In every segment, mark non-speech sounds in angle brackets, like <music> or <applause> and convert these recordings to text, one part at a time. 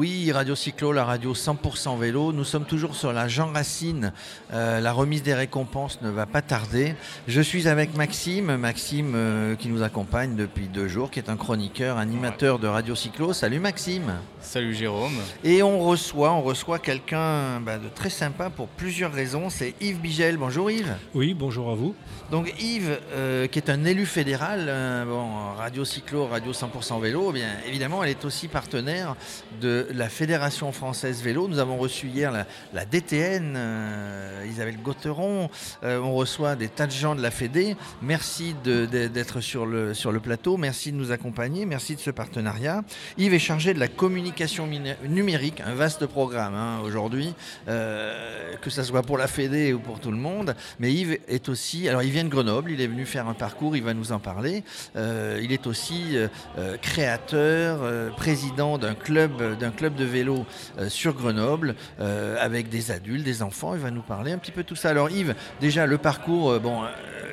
Oui, Radio Cyclo, la radio 100% vélo. Nous sommes toujours sur la Jean Racine. Euh, la remise des récompenses ne va pas tarder. Je suis avec Maxime, Maxime euh, qui nous accompagne depuis deux jours, qui est un chroniqueur, animateur de Radio Cyclo. Salut Maxime. Salut Jérôme. Et on reçoit, on reçoit quelqu'un bah, de très sympa pour plusieurs raisons. C'est Yves Bigel. Bonjour Yves. Oui, bonjour à vous. Donc Yves, euh, qui est un élu fédéral, euh, bon, Radio Cyclo, Radio 100% Vélo, eh bien évidemment, elle est aussi partenaire de la Fédération française vélo. Nous avons reçu hier la, DTN, euh, Isabelle Gauteron. on reçoit des tas de gens de la Fédé. Merci d'être sur le, plateau. Merci de nous accompagner. Merci de ce partenariat. Yves est chargé de la communication numérique, un vaste programme hein, aujourd'hui, que ce soit pour la Fédé ou pour tout le monde. Mais Yves est aussi, alors il vient de Grenoble, il est venu faire un parcours, il va nous en parler. Euh, il est aussi euh, euh, créateur, président d'un club, d'un club de vélo sur Grenoble, avec des adultes, des enfants. Il va nous parler un petit peu tout ça. Alors Yves, déjà le parcours, bon,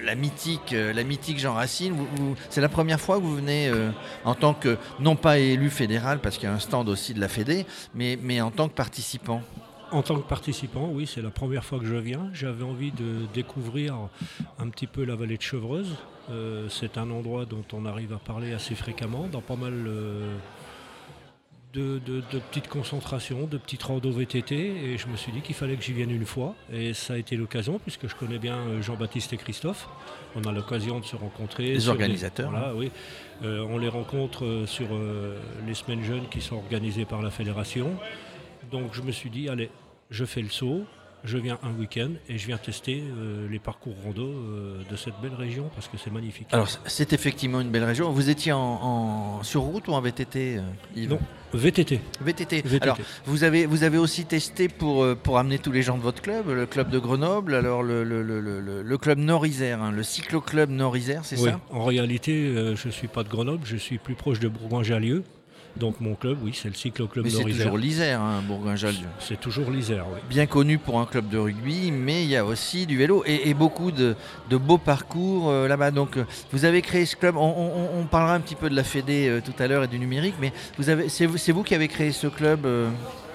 la mythique, la mythique Jean Racine, c'est la première fois que vous venez en tant que, non pas élu fédéral, parce qu'il y a un stand aussi de la Fédé, mais, en tant que participant. En tant que participant, oui, c'est la première fois que je viens. J'avais envie de découvrir un petit peu la vallée de Chevreuse. Euh, c'est un endroit dont on arrive à parler assez fréquemment, dans pas mal euh, de, petites concentrations, de petites randos VTT. Et je me suis dit qu'il fallait que j'y vienne une fois. Et ça a été l'occasion, puisque je connais bien euh, Jean-Baptiste et Christophe. On a l'occasion de se rencontrer. Les organisateurs. voilà, oui. on les rencontre sur les semaines jeunes qui sont organisées par la fédération. Donc je me suis dit, allez, je fais le saut, je viens un week-end et je viens tester euh, les parcours rando euh, de cette belle région parce que c'est magnifique. Alors c'est effectivement une belle région. Vous étiez en, sur route ou en VTT euh, Non, VTT. VTT. Alors vous avez, vous avez aussi testé pour, pour amener tous les gens de votre club, le club de Grenoble, alors le, le, le, le club Nord-Isère, hein, le cyclo-club Nord-Isère, c'est oui. ça? En réalité, je ne suis pas de Grenoble, je suis plus proche de Bourgoin-Jallieu. Donc mon club, oui, c'est le cyclo-club Mais c'est toujours l'Isère, hein, Bourgoin-Jallieu. C'est toujours l'Isère, oui. Bien connu pour un club de rugby, mais il y a aussi du vélo et, beaucoup de, beaux parcours euh, là-bas. Donc euh, vous avez créé ce club, on, parlera un petit peu de la Fédé euh, tout à l'heure et du numérique, mais vous avez, c'est, vous, qui avez créé ce club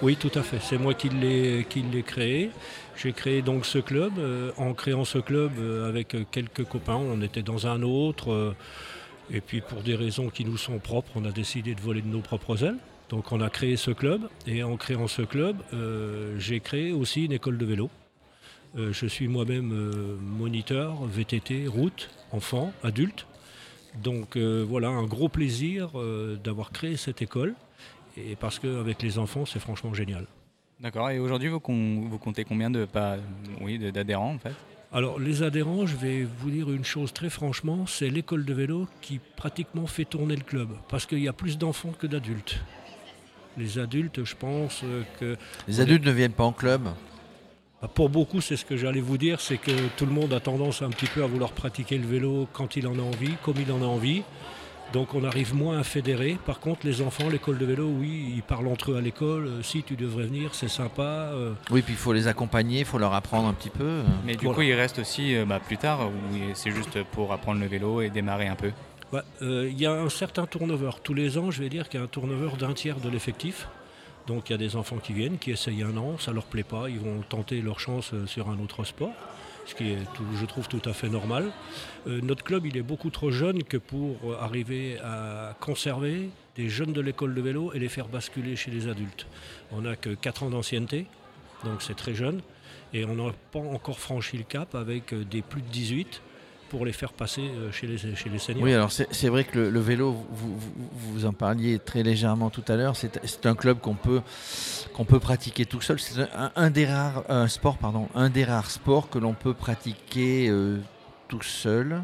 Oui, tout à fait, c'est moi qui l'ai, qui l'ai créé. J'ai créé donc ce club. en créant ce club avec quelques copains, on était dans un autre. Et puis pour des raisons qui nous sont propres, on a décidé de voler de nos propres ailes. Donc on a créé ce club et en créant ce club, euh, j'ai créé aussi une école de vélo. Euh, je suis moi-même euh, moniteur, VTT, route, enfant, adulte. Donc voilà, un gros plaisir d'avoir créé cette école. Et parce qu'avec les enfants, c'est franchement génial. D'accord. Et aujourd'hui, vous, vous, comptez combien oui, d'adhérents en fait? Alors les adhérents, je vais vous dire une chose très franchement, c'est l'école de vélo qui pratiquement fait tourner le club, parce qu'il y a plus d'enfants que d'adultes. Les adultes, je pense que... Les adultes ne viennent pas en club bah, pour beaucoup, c'est ce que j'allais vous dire, c'est que tout le monde a tendance un petit peu à vouloir pratiquer le vélo quand il en a envie, comme il en a envie. Donc on arrive moins à fédérer. Par contre, les enfants, l'école de vélo, oui, ils parlent entre eux à l'école. Euh, si tu devrais venir, c'est sympa. Euh. Oui, puis il faut les accompagner, il faut leur apprendre un petit peu. Euh. Mais du coup, ils restent aussi bah, plus tard, ou c'est juste pour apprendre le vélo et démarrer un peu Il y a un certain turnover. Tous les ans, je vais dire qu'il y a un turnover d'un tiers de l'effectif. Donc il y a des enfants qui viennent, qui essayent un an, ça leur plaît pas, ils vont tenter leur chance sur un autre sport ce qui est, je trouve, tout à fait normal. Euh, notre club, il est beaucoup trop jeune que pour arriver à conserver des jeunes de l'école de vélo et les faire basculer chez les adultes. On n'a que 4 ans d'ancienneté, donc c'est très jeune, et on n'a pas encore franchi le cap avec des plus de 18 pour les faire passer euh, chez les, chez les seniors. Oui, alors c'est vrai que le, vélo, vous, vous, en parliez très légèrement tout à l'heure, c'est un club qu'on peut, qu'on peut pratiquer tout seul. C'est un, des rares un un des rares sports que l'on peut pratiquer euh, tout seul,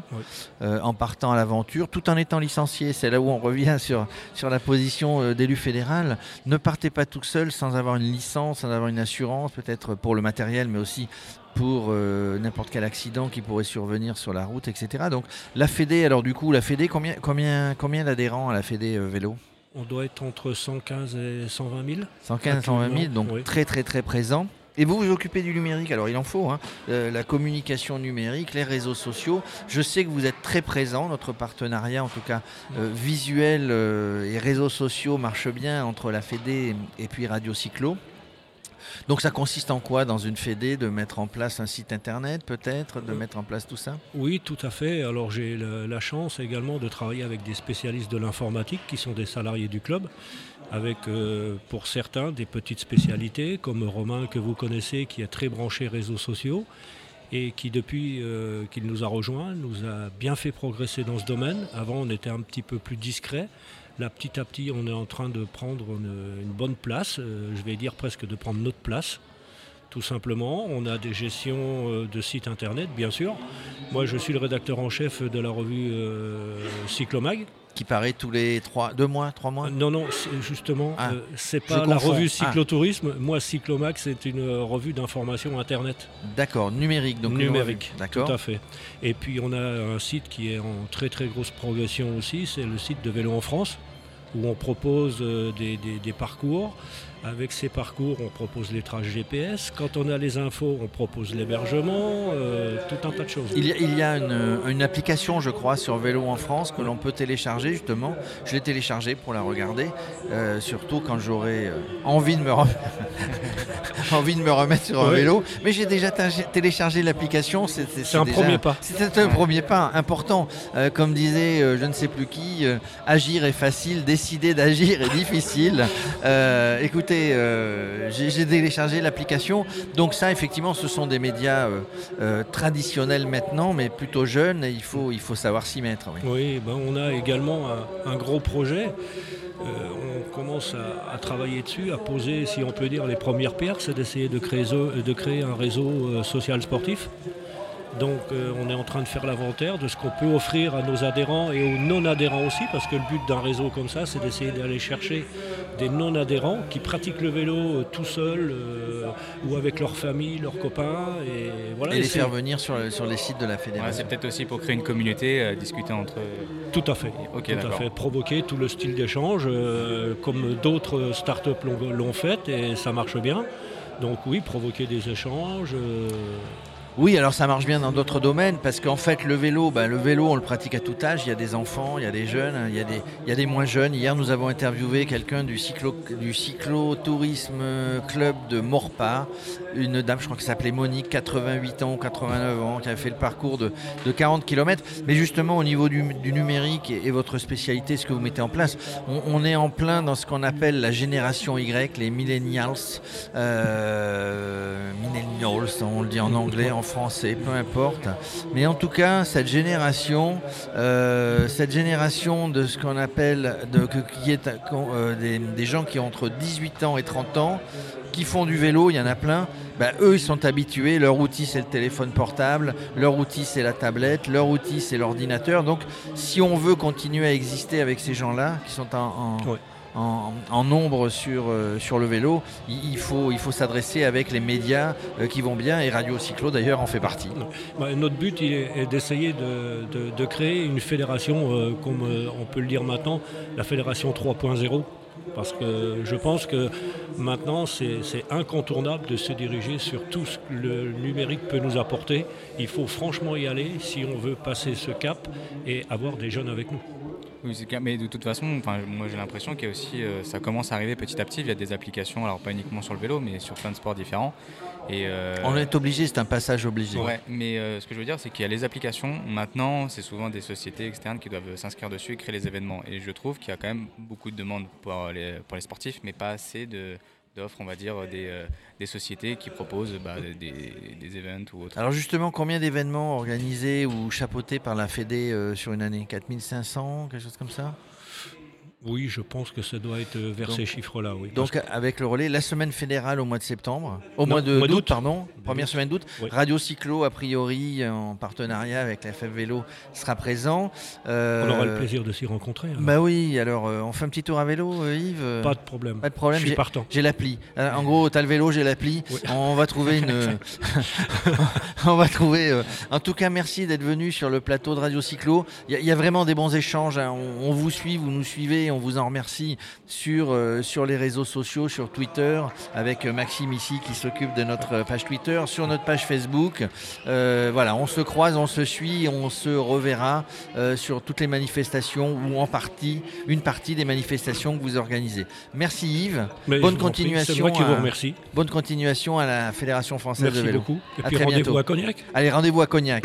euh, en partant à l'aventure, tout en étant licencié. C'est là où on revient <laughs> sur, sur la position d'élu fédéral. Ne partez pas tout seul sans avoir une licence, sans avoir une assurance, peut-être pour le matériel, mais aussi pour euh, n'importe quel accident qui pourrait survenir sur la route, etc. Donc la Fédé, alors du coup, la Fédé, combien, combien, combien d'adhérents à la Fédé euh, vélo? On doit être entre 115 et 120 000. 115 et 120 000, donc très très très présent. Et vous vous occupez du numérique, alors il en faut, hein. Euh, la communication numérique, les réseaux sociaux. Je sais que vous êtes très présent, notre partenariat en tout cas euh, visuel euh, et réseaux sociaux marche bien entre la Fédé et puis Radio Cyclo. Donc ça consiste en quoi dans une Fédé de mettre en place un site internet peut-être, de mettre en place tout ça? Oui, tout à fait. Alors j'ai la, la chance également de travailler avec des spécialistes de l'informatique qui sont des salariés du club avec euh, pour certains des petites spécialités, comme Romain que vous connaissez, qui est très branché réseaux sociaux et qui depuis euh, qu'il nous a rejoints nous a bien fait progresser dans ce domaine. Avant on était un petit peu plus discret. Là petit à petit on est en train de prendre une, bonne place, euh, je vais dire presque de prendre notre place. Tout simplement, on a des gestions de sites internet, bien sûr. Moi, je suis le rédacteur en chef de la revue Cyclomag, Qui paraît tous les trois, deux mois, trois mois? Non, non, justement, Ah, euh, c'est pas la revue Ah. Cyclotourisme. Moi, Cyclomac, c'est une euh, revue d'information Internet D'accord, numérique. Donc numérique. D'accord. Tout à fait. Et puis, on a un site qui est en très très grosse progression aussi. C'est le site de Vélo en France, où on propose euh, des, parcours. Avec ces parcours, on propose les traces GPS. Quand on a les infos, on propose l'hébergement, euh, tout un tas de choses. Il y a, une, application, je crois, sur Vélo en France que l'on peut télécharger justement. Je l'ai téléchargée pour la regarder, euh, surtout quand j'aurai envie, de me <laughs> envie de me remettre sur un vélo. Mais j'ai déjà téléchargé l'application. C'est un déjà- premier pas. C'était un premier pas important. Euh, comme disait euh, je ne sais plus qui, euh, agir est facile, décider d'agir est difficile. Écoutez, j'ai téléchargé l'application. Donc ça, effectivement, ce sont des médias traditionnels maintenant, mais plutôt jeunes. Et il faut, il faut savoir s'y mettre. oui. Oui, ben on a également un, un gros projet. Euh, on commence à, travailler dessus, à poser, si on peut dire, les premières pierres, c'est d'essayer de créer, zo- de créer un réseau euh, social sportif. Donc euh, on est en train de faire l'inventaire de ce qu'on peut offrir à nos adhérents et aux non-adhérents aussi, parce que le but d'un réseau comme ça, c'est d'essayer d'aller chercher des non-adhérents qui pratiquent le vélo euh, tout seuls euh, ou avec leur famille, leurs copains. Et, voilà, Et les faire venir sur, le- sur les sites de la Ouais, fédération. c'est peut-être aussi pour créer une communauté, euh, discuter entre. Tout à fait. Ok, tout à fait. Provoquer tout le style d'échange, euh, comme d'autres startups l'ont l'ont fait, et ça marche bien. Donc oui, provoquer des échanges. Oui, alors ça marche bien dans d'autres domaines parce qu'en fait le vélo, bah, le vélo on le pratique à tout âge. Il y a des enfants, il y a des jeunes, il y a des, moins jeunes. Hier nous avons interviewé quelqu'un du cyclo du cyclotourisme club de Morpa, une dame je crois qui s'appelait Monique, 88 ans, 89 ans, qui a fait le parcours de, de 40 km. Mais justement au niveau du, numérique et, votre spécialité, ce que vous mettez en place, on, on est en plein dans ce qu'on appelle la génération Y, les millennials, euh, millennials, on le dit en anglais, français, peu importe. Mais en tout cas, cette génération, euh, cette génération de ce qu'on appelle, de, euh, des, gens qui ont entre 18 ans et 30 ans, qui font du vélo, il y en a plein. Bah, eux, ils sont habitués. Leur outil, c'est le téléphone portable. Leur outil, c'est la tablette. Leur outil, c'est l'ordinateur. Donc, si on veut continuer à exister avec ces gens-là, qui sont en. En- nombre sur, euh, le vélo, il, faut, s'adresser avec les médias euh, qui vont bien. Et Radio Cyclo, d'ailleurs, en fait partie. bah, notre but est, d'essayer de, de- créer une fédération, euh, comme on peut le dire maintenant, la fédération 3.0. Parce que je pense que maintenant c'est incontournable de se diriger sur tout ce que le numérique peut nous apporter. Il faut franchement y aller si on veut passer ce cap et avoir des jeunes avec nous. Oui, c'est clair. Mais de toute façon, enfin, moi j'ai l'impression qu'il y a aussi, euh, ça commence à arriver petit à petit via des applications, alors pas uniquement sur le vélo, mais sur plein de sports différents. Et, euh, On est obligé, c'est un passage obligé. Ouais, mais euh, ce que je veux dire, c'est qu'il y a les applications. Maintenant, c'est souvent des sociétés externes qui doivent s'inscrire dessus et créer les événements. Et je trouve qu'il y a quand même beaucoup de demandes pour les, pour les sportifs, mais pas assez de d'offres, on va dire, des, euh, des sociétés qui proposent bah, des, des events ou autres. Alors justement, combien d'événements organisés ou chapeautés par la Fédé euh, sur une année? 4500, quelque chose comme ça? Oui, je pense que ça doit être vers Donc- ces chiffres-là, oui. Donc avec le relais, la semaine fédérale au mois de septembre, au Non, mois de d'août, pardon, première semaine d'août. Radio Cyclo, a priori, en partenariat avec la FF Vélo, sera présent. on aura le plaisir de s'y rencontrer. Bah oui, alors on fait un petit tour à vélo, Yves? Pas de problème. Pas de problème. Je suis partant. J'ai l'appli. en gros, tu as le vélo, j'ai l'appli. On va trouver une. <laughs> <laughs> on va trouver. En tout cas, merci d'être venu sur le plateau de Radio Cyclo. Il y, a vraiment des bons échanges. Hein. On, vous suit, vous nous suivez, on vous en remercie sur, sur les réseaux sociaux, sur Twitter, avec Maxime ici qui s'occupe de notre page Twitter, sur notre page Facebook. Euh, voilà, on se croise, on se suit, on se reverra euh, sur toutes les manifestations ou en partie, une partie des manifestations que vous organisez. Merci Yves. bonne continuation. Moi qui vous remercie. Bonne continuation à la Fédération française de vélo. Merci beaucoup. Et puis rendez-vous à Cognac. Allez, rendez-vous à Cognac.